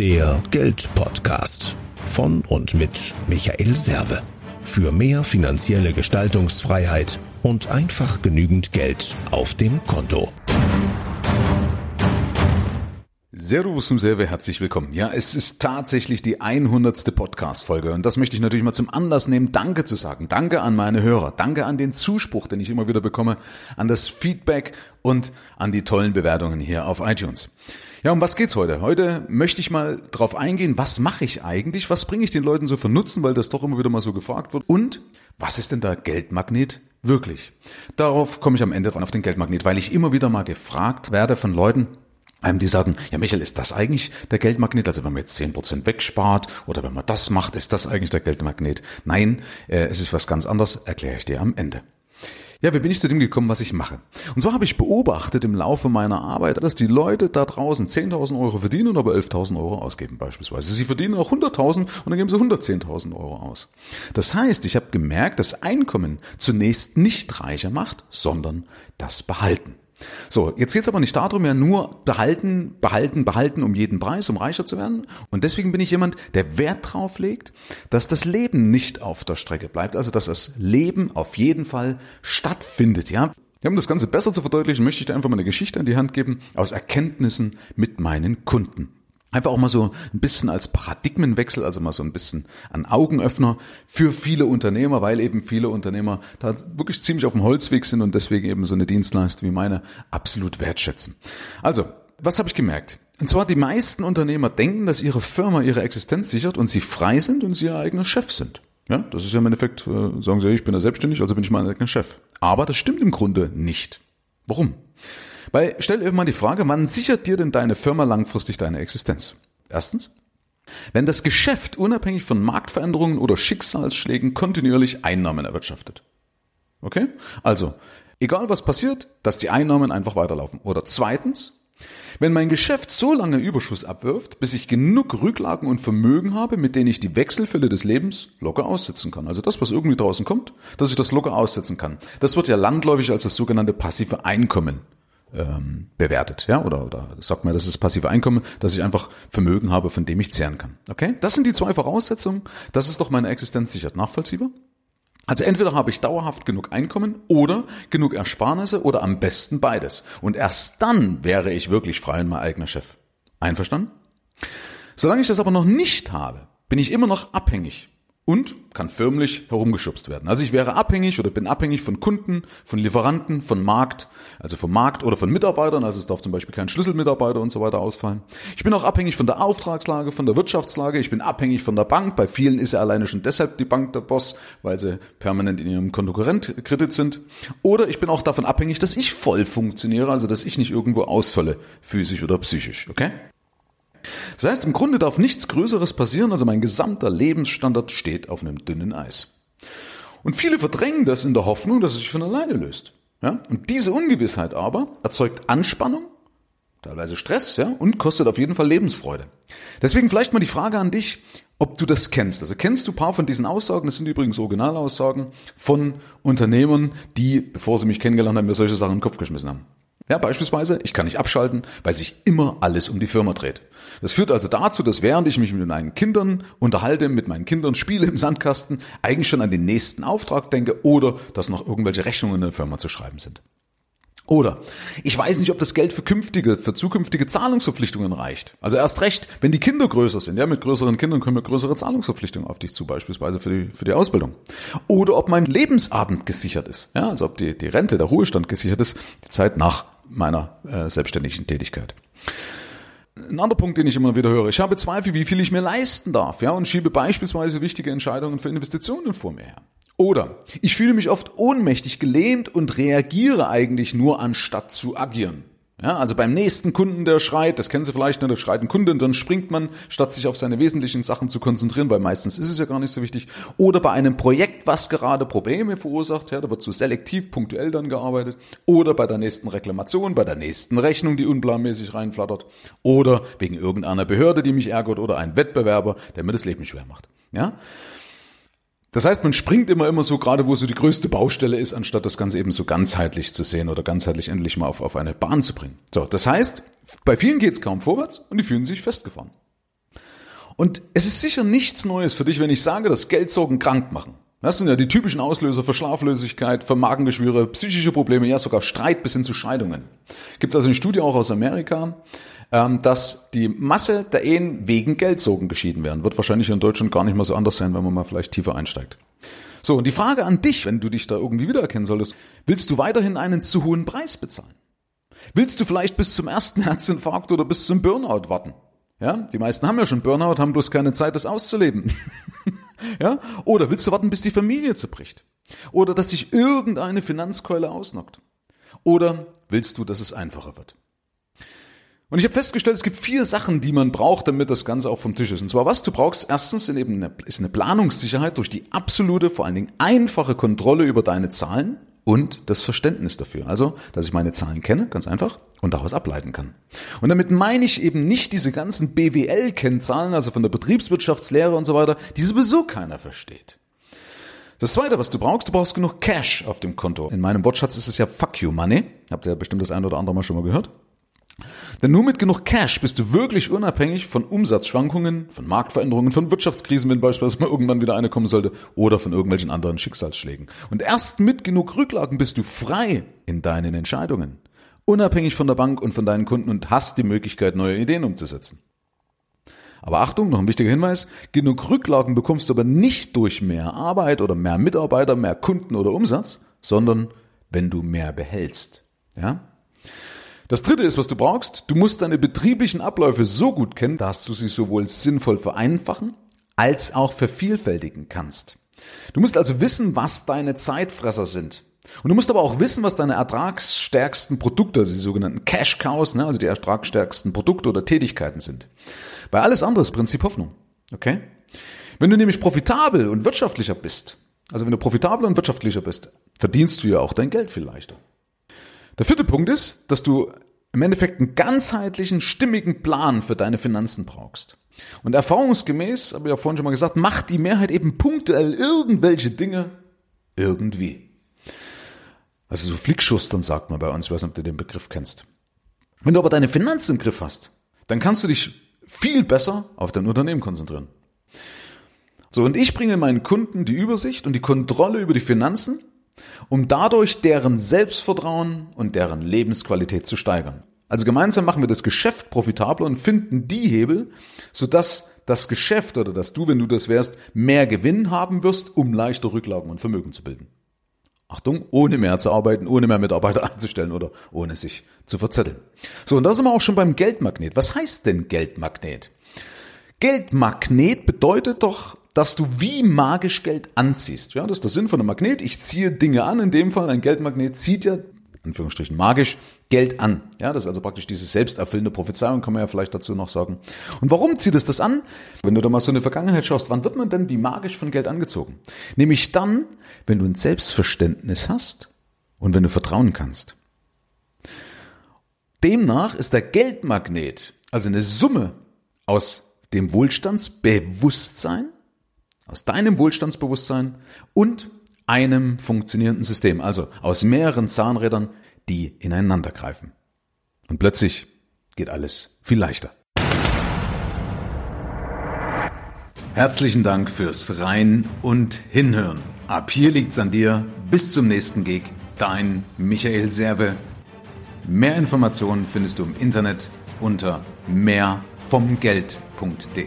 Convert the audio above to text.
Der Geldpodcast von und mit Michael Serve. Für mehr finanzielle Gestaltungsfreiheit und einfach genügend Geld auf dem Konto. Servus zum Serve, herzlich willkommen. Ja, es ist tatsächlich die 100. Podcast-Folge und das möchte ich natürlich mal zum Anlass nehmen, Danke zu sagen. Danke an meine Hörer, danke an den Zuspruch, den ich immer wieder bekomme, an das Feedback und an die tollen Bewertungen hier auf iTunes. Ja, um was geht's heute? Heute möchte ich mal drauf eingehen, was mache ich eigentlich, was bringe ich den Leuten so für Nutzen, weil das doch immer wieder mal so gefragt wird und was ist denn der Geldmagnet wirklich? Darauf komme ich am Ende dran auf den Geldmagnet, weil ich immer wieder mal gefragt werde von Leuten, die sagen, ja Michael, ist das eigentlich der Geldmagnet? Also wenn man jetzt zehn Prozent wegspart oder wenn man das macht, ist das eigentlich der Geldmagnet? Nein, äh, es ist was ganz anderes, erkläre ich dir am Ende. Ja, wie bin ich zu dem gekommen, was ich mache? Und zwar habe ich beobachtet im Laufe meiner Arbeit, dass die Leute da draußen 10.000 Euro verdienen und aber 11.000 Euro ausgeben beispielsweise. Sie verdienen auch 100.000 und dann geben sie 110.000 Euro aus. Das heißt, ich habe gemerkt, dass Einkommen zunächst nicht reicher macht, sondern das Behalten. So, jetzt geht es aber nicht darum, ja nur behalten, behalten, behalten um jeden Preis, um reicher zu werden. Und deswegen bin ich jemand, der Wert drauf legt, dass das Leben nicht auf der Strecke bleibt, also dass das Leben auf jeden Fall stattfindet, ja. Ja, um das Ganze besser zu verdeutlichen, möchte ich dir einfach mal eine Geschichte an die Hand geben aus Erkenntnissen mit meinen Kunden. Einfach auch mal so ein bisschen als Paradigmenwechsel, also mal so ein bisschen ein Augenöffner für viele Unternehmer, weil eben viele Unternehmer da wirklich ziemlich auf dem Holzweg sind und deswegen eben so eine Dienstleistung wie meine absolut wertschätzen. Also, was habe ich gemerkt? Und zwar die meisten Unternehmer denken, dass ihre Firma ihre Existenz sichert und sie frei sind und sie ihr eigener Chef sind. Ja, das ist ja im Endeffekt, äh, sagen sie, ich bin ja selbstständig, also bin ich mein eigener Chef. Aber das stimmt im Grunde nicht. Warum? Weil stell dir mal die Frage, wann sichert dir denn deine Firma langfristig deine Existenz? Erstens, wenn das Geschäft unabhängig von Marktveränderungen oder Schicksalsschlägen kontinuierlich Einnahmen erwirtschaftet. Okay? Also, egal was passiert, dass die Einnahmen einfach weiterlaufen. Oder zweitens, wenn mein Geschäft so lange Überschuss abwirft, bis ich genug Rücklagen und Vermögen habe, mit denen ich die Wechselfälle des Lebens locker aussitzen kann. Also das, was irgendwie draußen kommt, dass ich das locker aussitzen kann. Das wird ja landläufig als das sogenannte passive Einkommen ähm, bewertet, ja, oder, oder sagt man, das ist passive Einkommen, dass ich einfach Vermögen habe, von dem ich zehren kann. Okay? Das sind die zwei Voraussetzungen. Das ist doch meine Existenz sichert. Nachvollziehbar? Also entweder habe ich dauerhaft genug Einkommen oder genug Ersparnisse oder am besten beides. Und erst dann wäre ich wirklich frei und mein eigener Chef. Einverstanden? Solange ich das aber noch nicht habe, bin ich immer noch abhängig und kann förmlich herumgeschubst werden. Also ich wäre abhängig oder bin abhängig von Kunden, von Lieferanten, von Markt, also vom Markt oder von Mitarbeitern. Also es darf zum Beispiel kein Schlüsselmitarbeiter und so weiter ausfallen. Ich bin auch abhängig von der Auftragslage, von der Wirtschaftslage. Ich bin abhängig von der Bank. Bei vielen ist ja alleine schon deshalb die Bank der Boss, weil sie permanent in ihrem Konkurrentkredit sind. Oder ich bin auch davon abhängig, dass ich voll funktioniere, also dass ich nicht irgendwo ausfalle, physisch oder psychisch. Okay? Das heißt, im Grunde darf nichts Größeres passieren, also mein gesamter Lebensstandard steht auf einem dünnen Eis. Und viele verdrängen das in der Hoffnung, dass es sich von alleine löst. Ja? Und diese Ungewissheit aber erzeugt Anspannung, teilweise Stress, ja, und kostet auf jeden Fall Lebensfreude. Deswegen vielleicht mal die Frage an dich, ob du das kennst. Also kennst du ein paar von diesen Aussagen, das sind übrigens Originalaussagen von Unternehmern, die, bevor sie mich kennengelernt haben, mir solche Sachen in den Kopf geschmissen haben. Ja, beispielsweise, ich kann nicht abschalten, weil sich immer alles um die Firma dreht. Das führt also dazu, dass während ich mich mit meinen Kindern unterhalte, mit meinen Kindern spiele im Sandkasten, eigentlich schon an den nächsten Auftrag denke oder dass noch irgendwelche Rechnungen in der Firma zu schreiben sind. Oder ich weiß nicht, ob das Geld für künftige, für zukünftige Zahlungsverpflichtungen reicht. Also erst recht, wenn die Kinder größer sind, ja, mit größeren Kindern kommen größere Zahlungsverpflichtungen auf dich zu, beispielsweise für die, für die Ausbildung. Oder ob mein Lebensabend gesichert ist, ja, also ob die, die Rente, der Ruhestand gesichert ist, die Zeit nach meiner äh, selbstständigen Tätigkeit. Ein anderer Punkt, den ich immer wieder höre, ich habe Zweifel, wie viel ich mir leisten darf, ja, und schiebe beispielsweise wichtige Entscheidungen für Investitionen vor mir her. Oder ich fühle mich oft ohnmächtig gelähmt und reagiere eigentlich nur anstatt zu agieren. Ja, also beim nächsten Kunden, der schreit, das kennen Sie vielleicht, ne, da schreit ein Kunde und dann springt man, statt sich auf seine wesentlichen Sachen zu konzentrieren, weil meistens ist es ja gar nicht so wichtig. Oder bei einem Projekt, was gerade Probleme verursacht, ja, da wird so selektiv, punktuell dann gearbeitet. Oder bei der nächsten Reklamation, bei der nächsten Rechnung, die unplanmäßig reinflattert. Oder wegen irgendeiner Behörde, die mich ärgert oder ein Wettbewerber, der mir das Leben schwer macht. Ja? Das heißt, man springt immer immer so gerade, wo so die größte Baustelle ist, anstatt das Ganze eben so ganzheitlich zu sehen oder ganzheitlich endlich mal auf, auf eine Bahn zu bringen. So, das heißt, bei vielen geht es kaum vorwärts und die fühlen sich festgefahren. Und es ist sicher nichts Neues für dich, wenn ich sage, dass Geldsorgen krank machen. Das sind ja die typischen Auslöser für Schlaflosigkeit, für Magengeschwüre, psychische Probleme, ja sogar Streit bis hin zu Scheidungen. Gibt also eine Studie auch aus Amerika, ähm, dass die Masse der Ehen wegen Geldsorgen geschieden werden. Wird wahrscheinlich in Deutschland gar nicht mal so anders sein, wenn man mal vielleicht tiefer einsteigt. So, und die Frage an dich, wenn du dich da irgendwie wiedererkennen solltest, willst du weiterhin einen zu hohen Preis bezahlen? Willst du vielleicht bis zum ersten Herzinfarkt oder bis zum Burnout warten? Ja, die meisten haben ja schon Burnout, haben bloß keine Zeit, das auszuleben. ja, oder willst du warten, bis die Familie zerbricht? Oder dass sich irgendeine Finanzkeule ausnockt? Oder willst du, dass es einfacher wird? Und ich habe festgestellt, es gibt vier Sachen, die man braucht, damit das Ganze auch vom Tisch ist. Und zwar was du brauchst, erstens sind eben eine, ist eine Planungssicherheit durch die absolute, vor allen Dingen einfache Kontrolle über deine Zahlen und das Verständnis dafür. Also, dass ich meine Zahlen kenne, ganz einfach, und daraus ableiten kann. Und damit meine ich eben nicht diese ganzen BWL-Kennzahlen, also von der Betriebswirtschaftslehre und so weiter, die sowieso keiner versteht. Das zweite, was du brauchst, du brauchst genug Cash auf dem Konto. In meinem Wortschatz ist es ja Fuck you Money. Habt ihr bestimmt das ein oder andere Mal schon mal gehört. Denn nur mit genug Cash bist du wirklich unabhängig von Umsatzschwankungen, von Marktveränderungen, von Wirtschaftskrisen, wenn beispielsweise mal irgendwann wieder eine kommen sollte, oder von irgendwelchen anderen Schicksalsschlägen. Und erst mit genug Rücklagen bist du frei in deinen Entscheidungen, unabhängig von der Bank und von deinen Kunden und hast die Möglichkeit, neue Ideen umzusetzen. Aber Achtung, noch ein wichtiger Hinweis, genug Rücklagen bekommst du aber nicht durch mehr Arbeit oder mehr Mitarbeiter, mehr Kunden oder Umsatz, sondern wenn du mehr behältst. Ja? Das dritte ist, was du brauchst. Du musst deine betrieblichen Abläufe so gut kennen, dass du sie sowohl sinnvoll vereinfachen als auch vervielfältigen kannst. Du musst also wissen, was deine Zeitfresser sind. Und du musst aber auch wissen, was deine ertragsstärksten Produkte, also die sogenannten Cash Cows, ne, also die ertragsstärksten Produkte oder Tätigkeiten sind. Bei alles andere ist Prinzip Hoffnung. Okay? Wenn du nämlich profitabel und wirtschaftlicher bist, also wenn du profitabler und wirtschaftlicher bist, verdienst du ja auch dein Geld viel leichter. Der vierte Punkt ist, dass du im Endeffekt einen ganzheitlichen, stimmigen Plan für deine Finanzen brauchst. Und erfahrungsgemäß, habe ich ja vorhin schon mal gesagt, macht die Mehrheit eben punktuell irgendwelche Dinge irgendwie. Also so Flickschustern sagt man bei uns, ich weiß nicht, ob du den Begriff kennst. Wenn du aber deine Finanzen im Griff hast, dann kannst du dich viel besser auf dein Unternehmen konzentrieren. So, und ich bringe meinen Kunden die Übersicht und die Kontrolle über die Finanzen um dadurch deren Selbstvertrauen und deren Lebensqualität zu steigern. Also gemeinsam machen wir das Geschäft profitabler und finden die Hebel, sodass das Geschäft oder dass du, wenn du das wärst, mehr Gewinn haben wirst, um leichter Rücklagen und Vermögen zu bilden. Achtung, ohne mehr zu arbeiten, ohne mehr Mitarbeiter einzustellen oder ohne sich zu verzetteln. So, und da sind wir auch schon beim Geldmagnet. Was heißt denn Geldmagnet? Geldmagnet bedeutet doch dass du wie magisch Geld anziehst. Ja, das ist der Sinn von einem Magnet. Ich ziehe Dinge an. In dem Fall ein Geldmagnet zieht ja, Anführungsstrichen magisch, Geld an. Ja, das ist also praktisch diese selbsterfüllende Prophezeiung, kann man ja vielleicht dazu noch sagen. Und warum zieht es das an? Wenn du da mal so in die Vergangenheit schaust, wann wird man denn wie magisch von Geld angezogen? Nämlich dann, wenn du ein Selbstverständnis hast und wenn du vertrauen kannst. Demnach ist der Geldmagnet also eine Summe aus dem Wohlstandsbewusstsein, aus deinem Wohlstandsbewusstsein und einem funktionierenden System, also aus mehreren Zahnrädern, die ineinander greifen. Und plötzlich geht alles viel leichter. Herzlichen Dank fürs Rein und Hinhören. Ab hier liegt's an dir. Bis zum nächsten Gig. Dein Michael Serve. Mehr Informationen findest du im Internet unter mehrvomgeld.de.